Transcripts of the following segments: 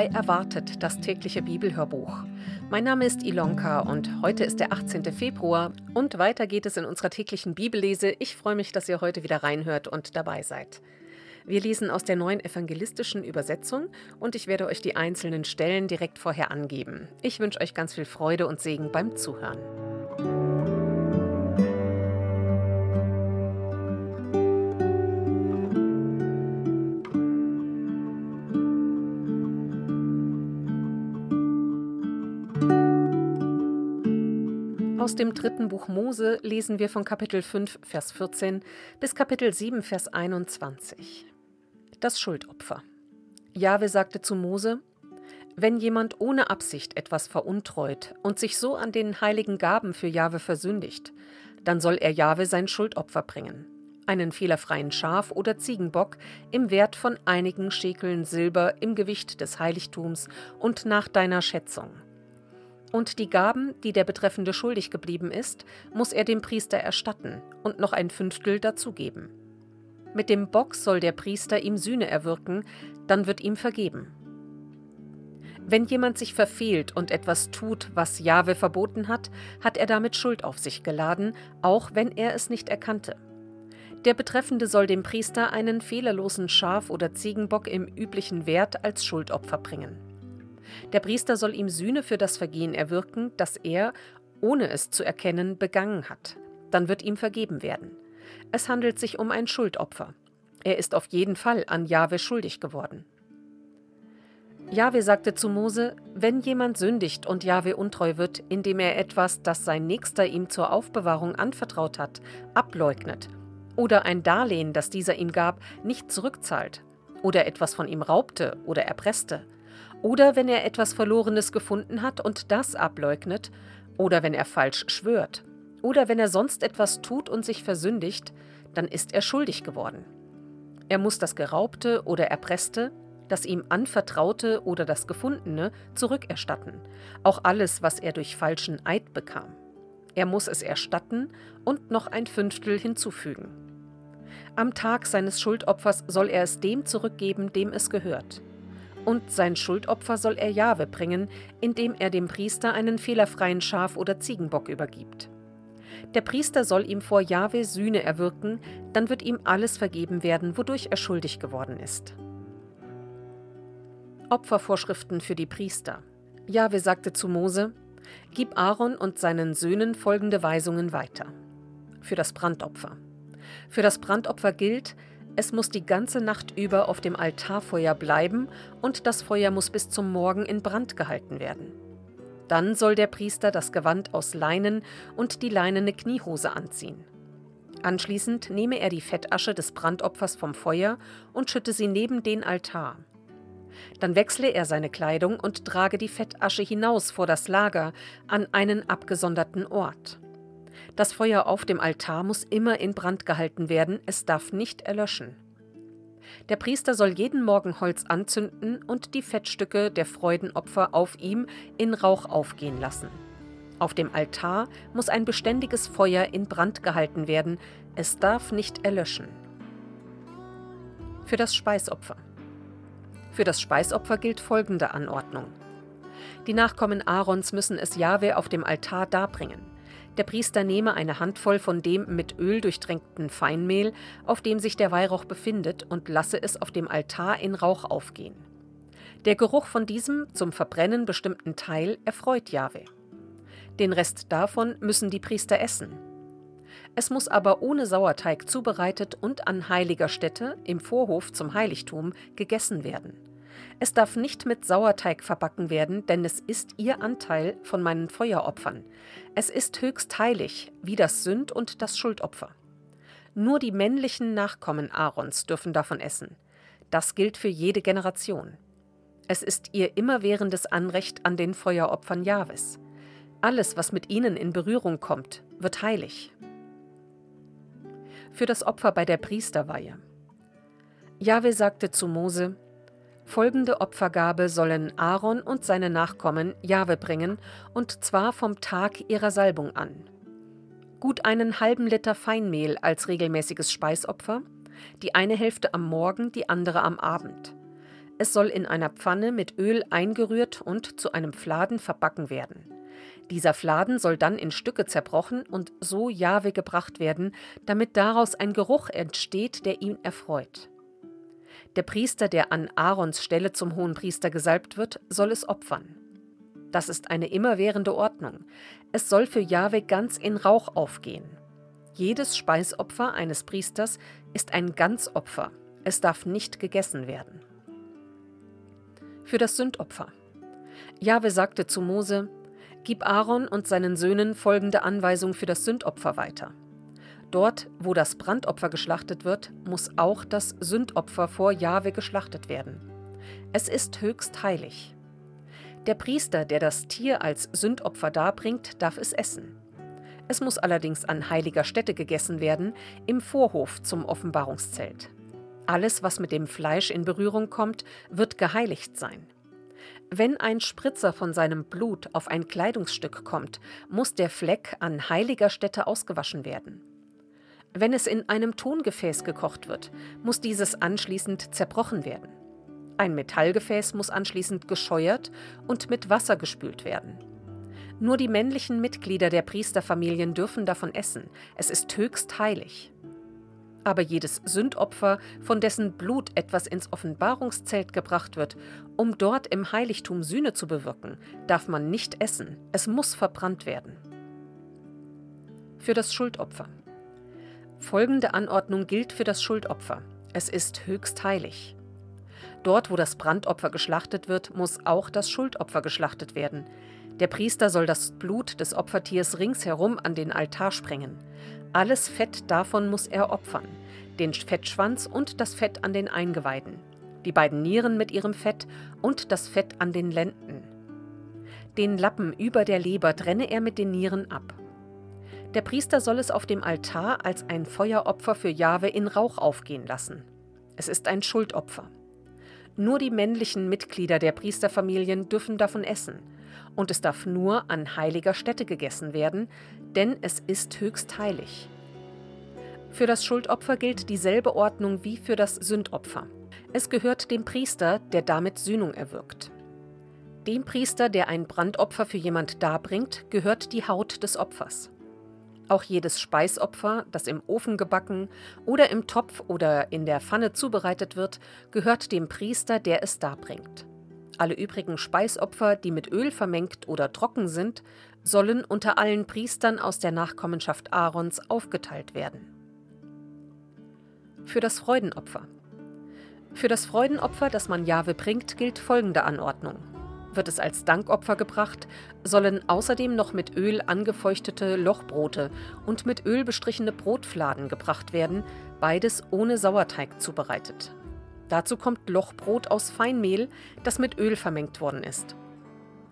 bei Erwartet, das tägliche Bibelhörbuch. Mein Name ist Ilonka und heute ist der 18. Februar und weiter geht es in unserer täglichen Bibellese. Ich freue mich, dass ihr heute wieder reinhört und dabei seid. Wir lesen aus der neuen evangelistischen Übersetzung und ich werde euch die einzelnen Stellen direkt vorher angeben. Ich wünsche euch ganz viel Freude und Segen beim Zuhören. Aus dem dritten Buch Mose lesen wir von Kapitel 5, Vers 14 bis Kapitel 7, Vers 21. Das Schuldopfer. Jahwe sagte zu Mose: Wenn jemand ohne Absicht etwas veruntreut und sich so an den heiligen Gaben für Jahwe versündigt, dann soll er Jahwe sein Schuldopfer bringen. Einen fehlerfreien Schaf oder Ziegenbock im Wert von einigen Schekeln Silber im Gewicht des Heiligtums und nach deiner Schätzung und die Gaben, die der Betreffende schuldig geblieben ist, muss er dem Priester erstatten und noch ein Fünftel dazugeben. Mit dem Bock soll der Priester ihm Sühne erwirken, dann wird ihm vergeben. Wenn jemand sich verfehlt und etwas tut, was Jahwe verboten hat, hat er damit Schuld auf sich geladen, auch wenn er es nicht erkannte. Der Betreffende soll dem Priester einen fehlerlosen Schaf oder Ziegenbock im üblichen Wert als Schuldopfer bringen. Der Priester soll ihm Sühne für das Vergehen erwirken, das er, ohne es zu erkennen, begangen hat. Dann wird ihm vergeben werden. Es handelt sich um ein Schuldopfer. Er ist auf jeden Fall an Jahwe schuldig geworden. Jahwe sagte zu Mose: Wenn jemand sündigt und Jahwe untreu wird, indem er etwas, das sein Nächster ihm zur Aufbewahrung anvertraut hat, ableugnet, oder ein Darlehen, das dieser ihm gab, nicht zurückzahlt, oder etwas von ihm raubte oder erpresste, oder wenn er etwas Verlorenes gefunden hat und das ableugnet, oder wenn er falsch schwört, oder wenn er sonst etwas tut und sich versündigt, dann ist er schuldig geworden. Er muss das Geraubte oder Erpresste, das ihm anvertraute oder das Gefundene zurückerstatten, auch alles, was er durch falschen Eid bekam. Er muss es erstatten und noch ein Fünftel hinzufügen. Am Tag seines Schuldopfers soll er es dem zurückgeben, dem es gehört. Und sein Schuldopfer soll er Jahwe bringen, indem er dem Priester einen fehlerfreien Schaf- oder Ziegenbock übergibt. Der Priester soll ihm vor Jahwe Sühne erwirken, dann wird ihm alles vergeben werden, wodurch er schuldig geworden ist. Opfervorschriften für die Priester. Jahwe sagte zu Mose: Gib Aaron und seinen Söhnen folgende Weisungen weiter. Für das Brandopfer. Für das Brandopfer gilt, es muss die ganze Nacht über auf dem Altarfeuer bleiben und das Feuer muss bis zum Morgen in Brand gehalten werden. Dann soll der Priester das Gewand aus Leinen und die leinene Kniehose anziehen. Anschließend nehme er die Fettasche des Brandopfers vom Feuer und schütte sie neben den Altar. Dann wechsle er seine Kleidung und trage die Fettasche hinaus vor das Lager an einen abgesonderten Ort. Das Feuer auf dem Altar muss immer in Brand gehalten werden, es darf nicht erlöschen. Der Priester soll jeden Morgen Holz anzünden und die Fettstücke der Freudenopfer auf ihm in Rauch aufgehen lassen. Auf dem Altar muss ein beständiges Feuer in Brand gehalten werden, es darf nicht erlöschen. Für das Speisopfer. Für das Speisopfer gilt folgende Anordnung. Die Nachkommen Aarons müssen es Jahwe auf dem Altar darbringen. Der Priester nehme eine Handvoll von dem mit Öl durchtränkten Feinmehl, auf dem sich der Weihrauch befindet, und lasse es auf dem Altar in Rauch aufgehen. Der Geruch von diesem zum Verbrennen bestimmten Teil erfreut Jahwe. Den Rest davon müssen die Priester essen. Es muss aber ohne Sauerteig zubereitet und an heiliger Stätte im Vorhof zum Heiligtum gegessen werden. Es darf nicht mit Sauerteig verbacken werden, denn es ist ihr Anteil von meinen Feueropfern. Es ist höchst heilig, wie das Sünd- und das Schuldopfer. Nur die männlichen Nachkommen Aarons dürfen davon essen. Das gilt für jede Generation. Es ist ihr immerwährendes Anrecht an den Feueropfern Jahwes. Alles, was mit ihnen in Berührung kommt, wird heilig. Für das Opfer bei der Priesterweihe. Jahwe sagte zu Mose: Folgende Opfergabe sollen Aaron und seine Nachkommen Jahwe bringen, und zwar vom Tag ihrer Salbung an. Gut einen halben Liter Feinmehl als regelmäßiges Speisopfer, die eine Hälfte am Morgen, die andere am Abend. Es soll in einer Pfanne mit Öl eingerührt und zu einem Fladen verbacken werden. Dieser Fladen soll dann in Stücke zerbrochen und so Jahwe gebracht werden, damit daraus ein Geruch entsteht, der ihn erfreut. Der Priester, der an Aarons Stelle zum Hohenpriester gesalbt wird, soll es opfern. Das ist eine immerwährende Ordnung. Es soll für Jahwe ganz in Rauch aufgehen. Jedes Speisopfer eines Priesters ist ein Ganzopfer. Es darf nicht gegessen werden für das Sündopfer. Jahwe sagte zu Mose: Gib Aaron und seinen Söhnen folgende Anweisung für das Sündopfer weiter. Dort, wo das Brandopfer geschlachtet wird, muss auch das Sündopfer vor Jahwe geschlachtet werden. Es ist höchst heilig. Der Priester, der das Tier als Sündopfer darbringt, darf es essen. Es muss allerdings an heiliger Stätte gegessen werden, im Vorhof zum Offenbarungszelt. Alles, was mit dem Fleisch in Berührung kommt, wird geheiligt sein. Wenn ein Spritzer von seinem Blut auf ein Kleidungsstück kommt, muss der Fleck an heiliger Stätte ausgewaschen werden. Wenn es in einem Tongefäß gekocht wird, muss dieses anschließend zerbrochen werden. Ein Metallgefäß muss anschließend gescheuert und mit Wasser gespült werden. Nur die männlichen Mitglieder der Priesterfamilien dürfen davon essen. Es ist höchst heilig. Aber jedes Sündopfer, von dessen Blut etwas ins Offenbarungszelt gebracht wird, um dort im Heiligtum Sühne zu bewirken, darf man nicht essen, es muss verbrannt werden. Für das Schuldopfer. Folgende Anordnung gilt für das Schuldopfer. Es ist höchst heilig. Dort, wo das Brandopfer geschlachtet wird, muss auch das Schuldopfer geschlachtet werden. Der Priester soll das Blut des Opfertiers ringsherum an den Altar sprengen. Alles Fett davon muss er opfern, den Fettschwanz und das Fett an den Eingeweiden, die beiden Nieren mit ihrem Fett und das Fett an den Lenden. Den Lappen über der Leber trenne er mit den Nieren ab. Der Priester soll es auf dem Altar als ein Feueropfer für Jahwe in Rauch aufgehen lassen. Es ist ein Schuldopfer. Nur die männlichen Mitglieder der Priesterfamilien dürfen davon essen, und es darf nur an heiliger Stätte gegessen werden, denn es ist höchst heilig. Für das Schuldopfer gilt dieselbe Ordnung wie für das Sündopfer. Es gehört dem Priester, der damit Sühnung erwirkt. Dem Priester, der ein Brandopfer für jemand darbringt, gehört die Haut des Opfers. Auch jedes Speisopfer, das im Ofen gebacken oder im Topf oder in der Pfanne zubereitet wird, gehört dem Priester, der es darbringt. Alle übrigen Speisopfer, die mit Öl vermengt oder trocken sind, sollen unter allen Priestern aus der Nachkommenschaft Aarons aufgeteilt werden. Für das Freudenopfer. Für das Freudenopfer, das man Jahwe bringt, gilt folgende Anordnung. Wird es als Dankopfer gebracht, sollen außerdem noch mit Öl angefeuchtete Lochbrote und mit Öl bestrichene Brotfladen gebracht werden, beides ohne Sauerteig zubereitet. Dazu kommt Lochbrot aus Feinmehl, das mit Öl vermengt worden ist.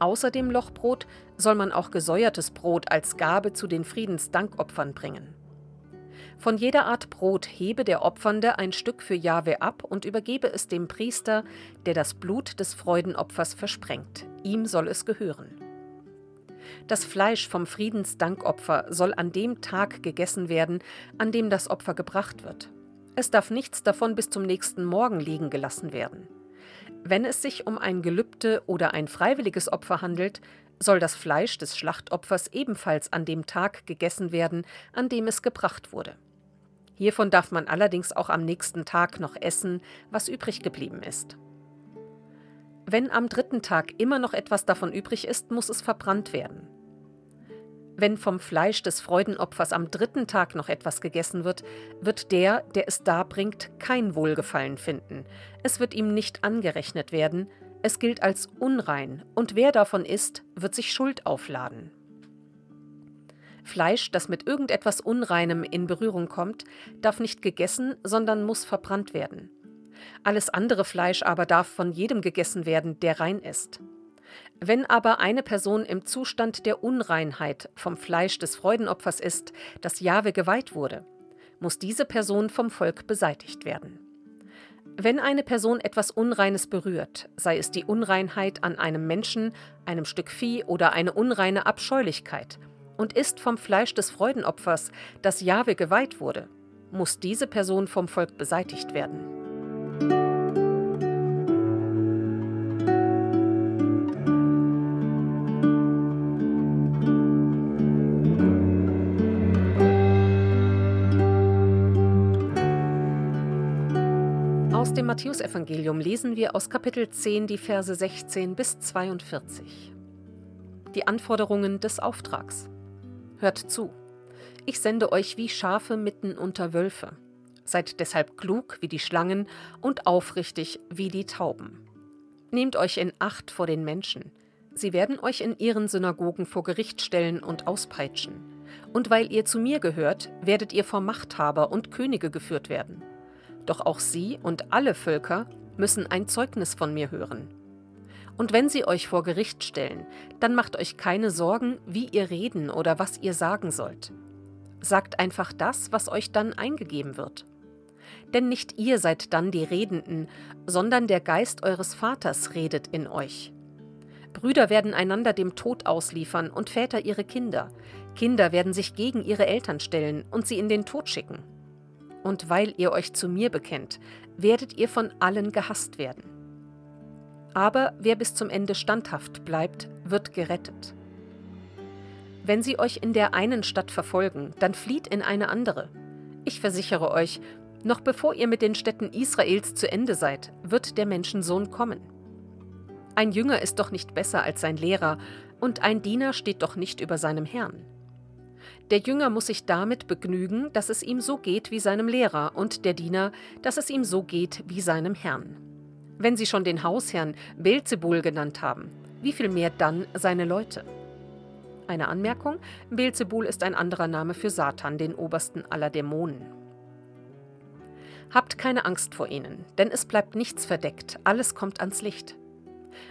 Außer dem Lochbrot soll man auch gesäuertes Brot als Gabe zu den Friedensdankopfern bringen. Von jeder Art Brot hebe der Opfernde ein Stück für Jahwe ab und übergebe es dem Priester, der das Blut des Freudenopfers versprengt. Ihm soll es gehören. Das Fleisch vom Friedensdankopfer soll an dem Tag gegessen werden, an dem das Opfer gebracht wird. Es darf nichts davon bis zum nächsten Morgen liegen gelassen werden. Wenn es sich um ein Gelübde oder ein freiwilliges Opfer handelt, soll das Fleisch des Schlachtopfers ebenfalls an dem Tag gegessen werden, an dem es gebracht wurde. Hiervon darf man allerdings auch am nächsten Tag noch essen, was übrig geblieben ist. Wenn am dritten Tag immer noch etwas davon übrig ist, muss es verbrannt werden. Wenn vom Fleisch des Freudenopfers am dritten Tag noch etwas gegessen wird, wird der, der es darbringt, kein Wohlgefallen finden. Es wird ihm nicht angerechnet werden, es gilt als unrein, und wer davon isst, wird sich Schuld aufladen. Fleisch, das mit irgendetwas Unreinem in Berührung kommt, darf nicht gegessen, sondern muss verbrannt werden. Alles andere Fleisch aber darf von jedem gegessen werden, der rein ist. Wenn aber eine Person im Zustand der Unreinheit vom Fleisch des Freudenopfers ist, das Jahwe geweiht wurde, muss diese Person vom Volk beseitigt werden. Wenn eine Person etwas Unreines berührt, sei es die Unreinheit an einem Menschen, einem Stück Vieh oder eine unreine Abscheulichkeit, und ist vom Fleisch des Freudenopfers, das Jahwe geweiht wurde, muss diese Person vom Volk beseitigt werden. Matthäusevangelium lesen wir aus Kapitel 10 die Verse 16 bis 42. Die Anforderungen des Auftrags. Hört zu. Ich sende euch wie Schafe mitten unter Wölfe. Seid deshalb klug wie die Schlangen und aufrichtig wie die Tauben. Nehmt euch in Acht vor den Menschen. Sie werden euch in ihren Synagogen vor Gericht stellen und auspeitschen. Und weil ihr zu mir gehört, werdet ihr vor Machthaber und Könige geführt werden. Doch auch sie und alle Völker müssen ein Zeugnis von mir hören. Und wenn sie euch vor Gericht stellen, dann macht euch keine Sorgen, wie ihr reden oder was ihr sagen sollt. Sagt einfach das, was euch dann eingegeben wird. Denn nicht ihr seid dann die Redenden, sondern der Geist eures Vaters redet in euch. Brüder werden einander dem Tod ausliefern und Väter ihre Kinder. Kinder werden sich gegen ihre Eltern stellen und sie in den Tod schicken. Und weil ihr euch zu mir bekennt, werdet ihr von allen gehasst werden. Aber wer bis zum Ende standhaft bleibt, wird gerettet. Wenn sie euch in der einen Stadt verfolgen, dann flieht in eine andere. Ich versichere euch, noch bevor ihr mit den Städten Israels zu Ende seid, wird der Menschensohn kommen. Ein Jünger ist doch nicht besser als sein Lehrer, und ein Diener steht doch nicht über seinem Herrn. Der Jünger muss sich damit begnügen, dass es ihm so geht wie seinem Lehrer, und der Diener, dass es ihm so geht wie seinem Herrn. Wenn Sie schon den Hausherrn Beelzebul genannt haben, wie viel mehr dann seine Leute? Eine Anmerkung: Beelzebul ist ein anderer Name für Satan, den obersten aller Dämonen. Habt keine Angst vor ihnen, denn es bleibt nichts verdeckt, alles kommt ans Licht.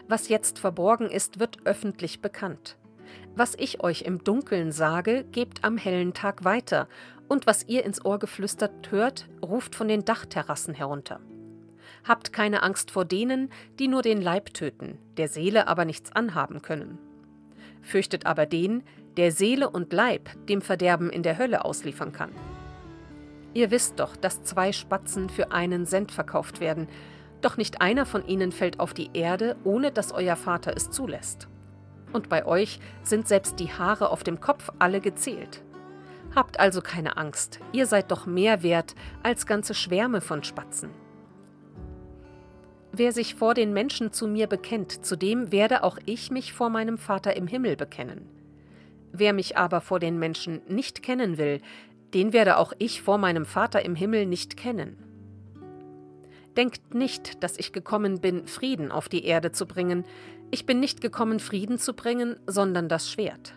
Was jetzt verborgen ist, wird öffentlich bekannt. Was ich euch im Dunkeln sage, gebt am hellen Tag weiter, und was ihr ins Ohr geflüstert hört, ruft von den Dachterrassen herunter. Habt keine Angst vor denen, die nur den Leib töten, der Seele aber nichts anhaben können. Fürchtet aber den, der Seele und Leib dem Verderben in der Hölle ausliefern kann. Ihr wisst doch, dass zwei Spatzen für einen Cent verkauft werden, doch nicht einer von ihnen fällt auf die Erde, ohne dass euer Vater es zulässt. Und bei euch sind selbst die Haare auf dem Kopf alle gezählt. Habt also keine Angst, ihr seid doch mehr wert als ganze Schwärme von Spatzen. Wer sich vor den Menschen zu mir bekennt, zu dem werde auch ich mich vor meinem Vater im Himmel bekennen. Wer mich aber vor den Menschen nicht kennen will, den werde auch ich vor meinem Vater im Himmel nicht kennen. Denkt nicht, dass ich gekommen bin, Frieden auf die Erde zu bringen. Ich bin nicht gekommen, Frieden zu bringen, sondern das Schwert.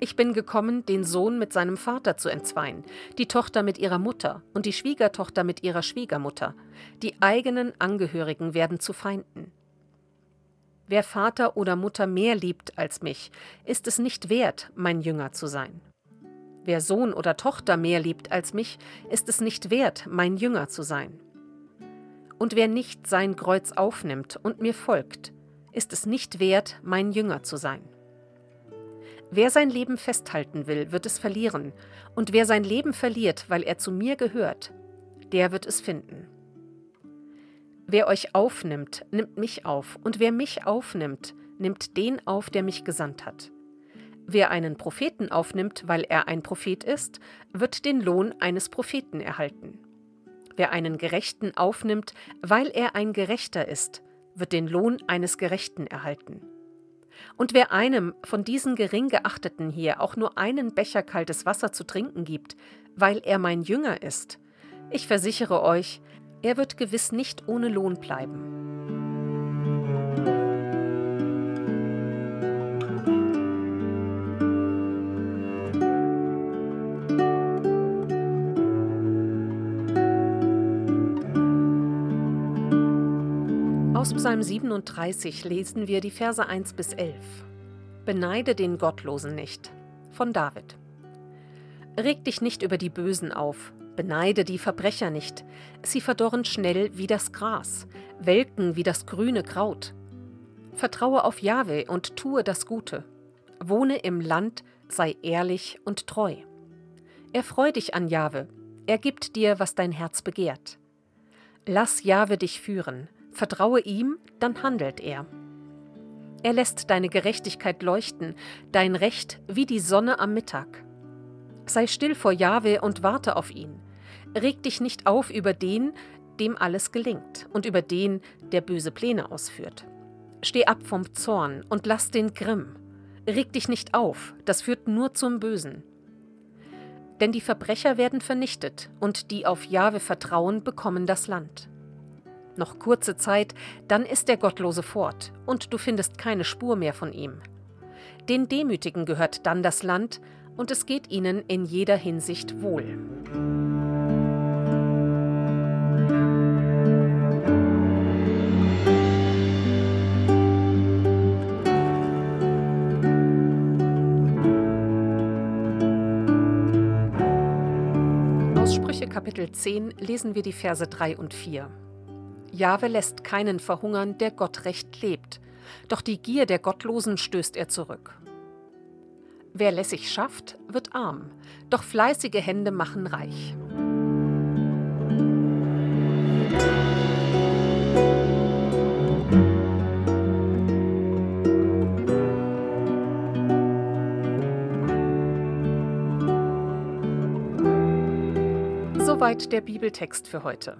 Ich bin gekommen, den Sohn mit seinem Vater zu entzweien, die Tochter mit ihrer Mutter und die Schwiegertochter mit ihrer Schwiegermutter. Die eigenen Angehörigen werden zu Feinden. Wer Vater oder Mutter mehr liebt als mich, ist es nicht wert, mein Jünger zu sein. Wer Sohn oder Tochter mehr liebt als mich, ist es nicht wert, mein Jünger zu sein. Und wer nicht sein Kreuz aufnimmt und mir folgt, ist es nicht wert, mein Jünger zu sein. Wer sein Leben festhalten will, wird es verlieren, und wer sein Leben verliert, weil er zu mir gehört, der wird es finden. Wer euch aufnimmt, nimmt mich auf, und wer mich aufnimmt, nimmt den auf, der mich gesandt hat. Wer einen Propheten aufnimmt, weil er ein Prophet ist, wird den Lohn eines Propheten erhalten. Wer einen Gerechten aufnimmt, weil er ein Gerechter ist, wird den Lohn eines Gerechten erhalten. Und wer einem von diesen gering geachteten hier auch nur einen Becher kaltes Wasser zu trinken gibt, weil er mein Jünger ist, ich versichere euch, er wird gewiss nicht ohne Lohn bleiben. Aus Psalm 37 lesen wir die Verse 1 bis 11. Beneide den Gottlosen nicht. Von David. Reg dich nicht über die Bösen auf, beneide die Verbrecher nicht. Sie verdorren schnell wie das Gras, welken wie das grüne Kraut. Vertraue auf Jahwe und tue das Gute. Wohne im Land, sei ehrlich und treu. Erfreu dich an Jahwe, er gibt dir, was dein Herz begehrt. Lass Jahwe dich führen, Vertraue ihm, dann handelt er. Er lässt deine Gerechtigkeit leuchten, dein Recht wie die Sonne am Mittag. Sei still vor Jahwe und warte auf ihn. Reg dich nicht auf über den, dem alles gelingt und über den, der böse Pläne ausführt. Steh ab vom Zorn und lass den Grimm. Reg dich nicht auf, das führt nur zum Bösen. Denn die Verbrecher werden vernichtet und die auf Jahwe vertrauen, bekommen das Land. Noch kurze Zeit, dann ist der Gottlose fort und du findest keine Spur mehr von ihm. Den Demütigen gehört dann das Land und es geht ihnen in jeder Hinsicht wohl. Kapitel 10 lesen wir die Verse 3 und 4. Jahwe lässt keinen verhungern, der Gott recht lebt, doch die Gier der Gottlosen stößt er zurück. Wer lässig schafft, wird arm, doch fleißige Hände machen reich. Soweit der Bibeltext für heute.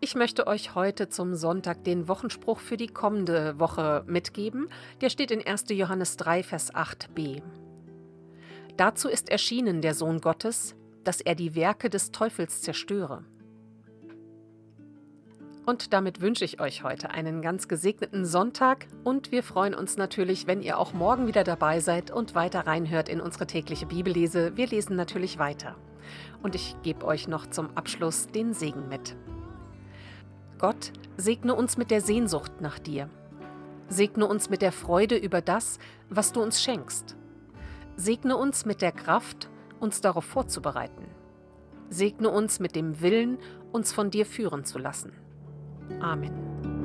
Ich möchte euch heute zum Sonntag den Wochenspruch für die kommende Woche mitgeben. Der steht in 1. Johannes 3, Vers 8b. Dazu ist erschienen der Sohn Gottes, dass er die Werke des Teufels zerstöre. Und damit wünsche ich euch heute einen ganz gesegneten Sonntag und wir freuen uns natürlich, wenn ihr auch morgen wieder dabei seid und weiter reinhört in unsere tägliche Bibellese. Wir lesen natürlich weiter. Und ich gebe euch noch zum Abschluss den Segen mit. Gott, segne uns mit der Sehnsucht nach dir. Segne uns mit der Freude über das, was du uns schenkst. Segne uns mit der Kraft, uns darauf vorzubereiten. Segne uns mit dem Willen, uns von dir führen zu lassen. Amen.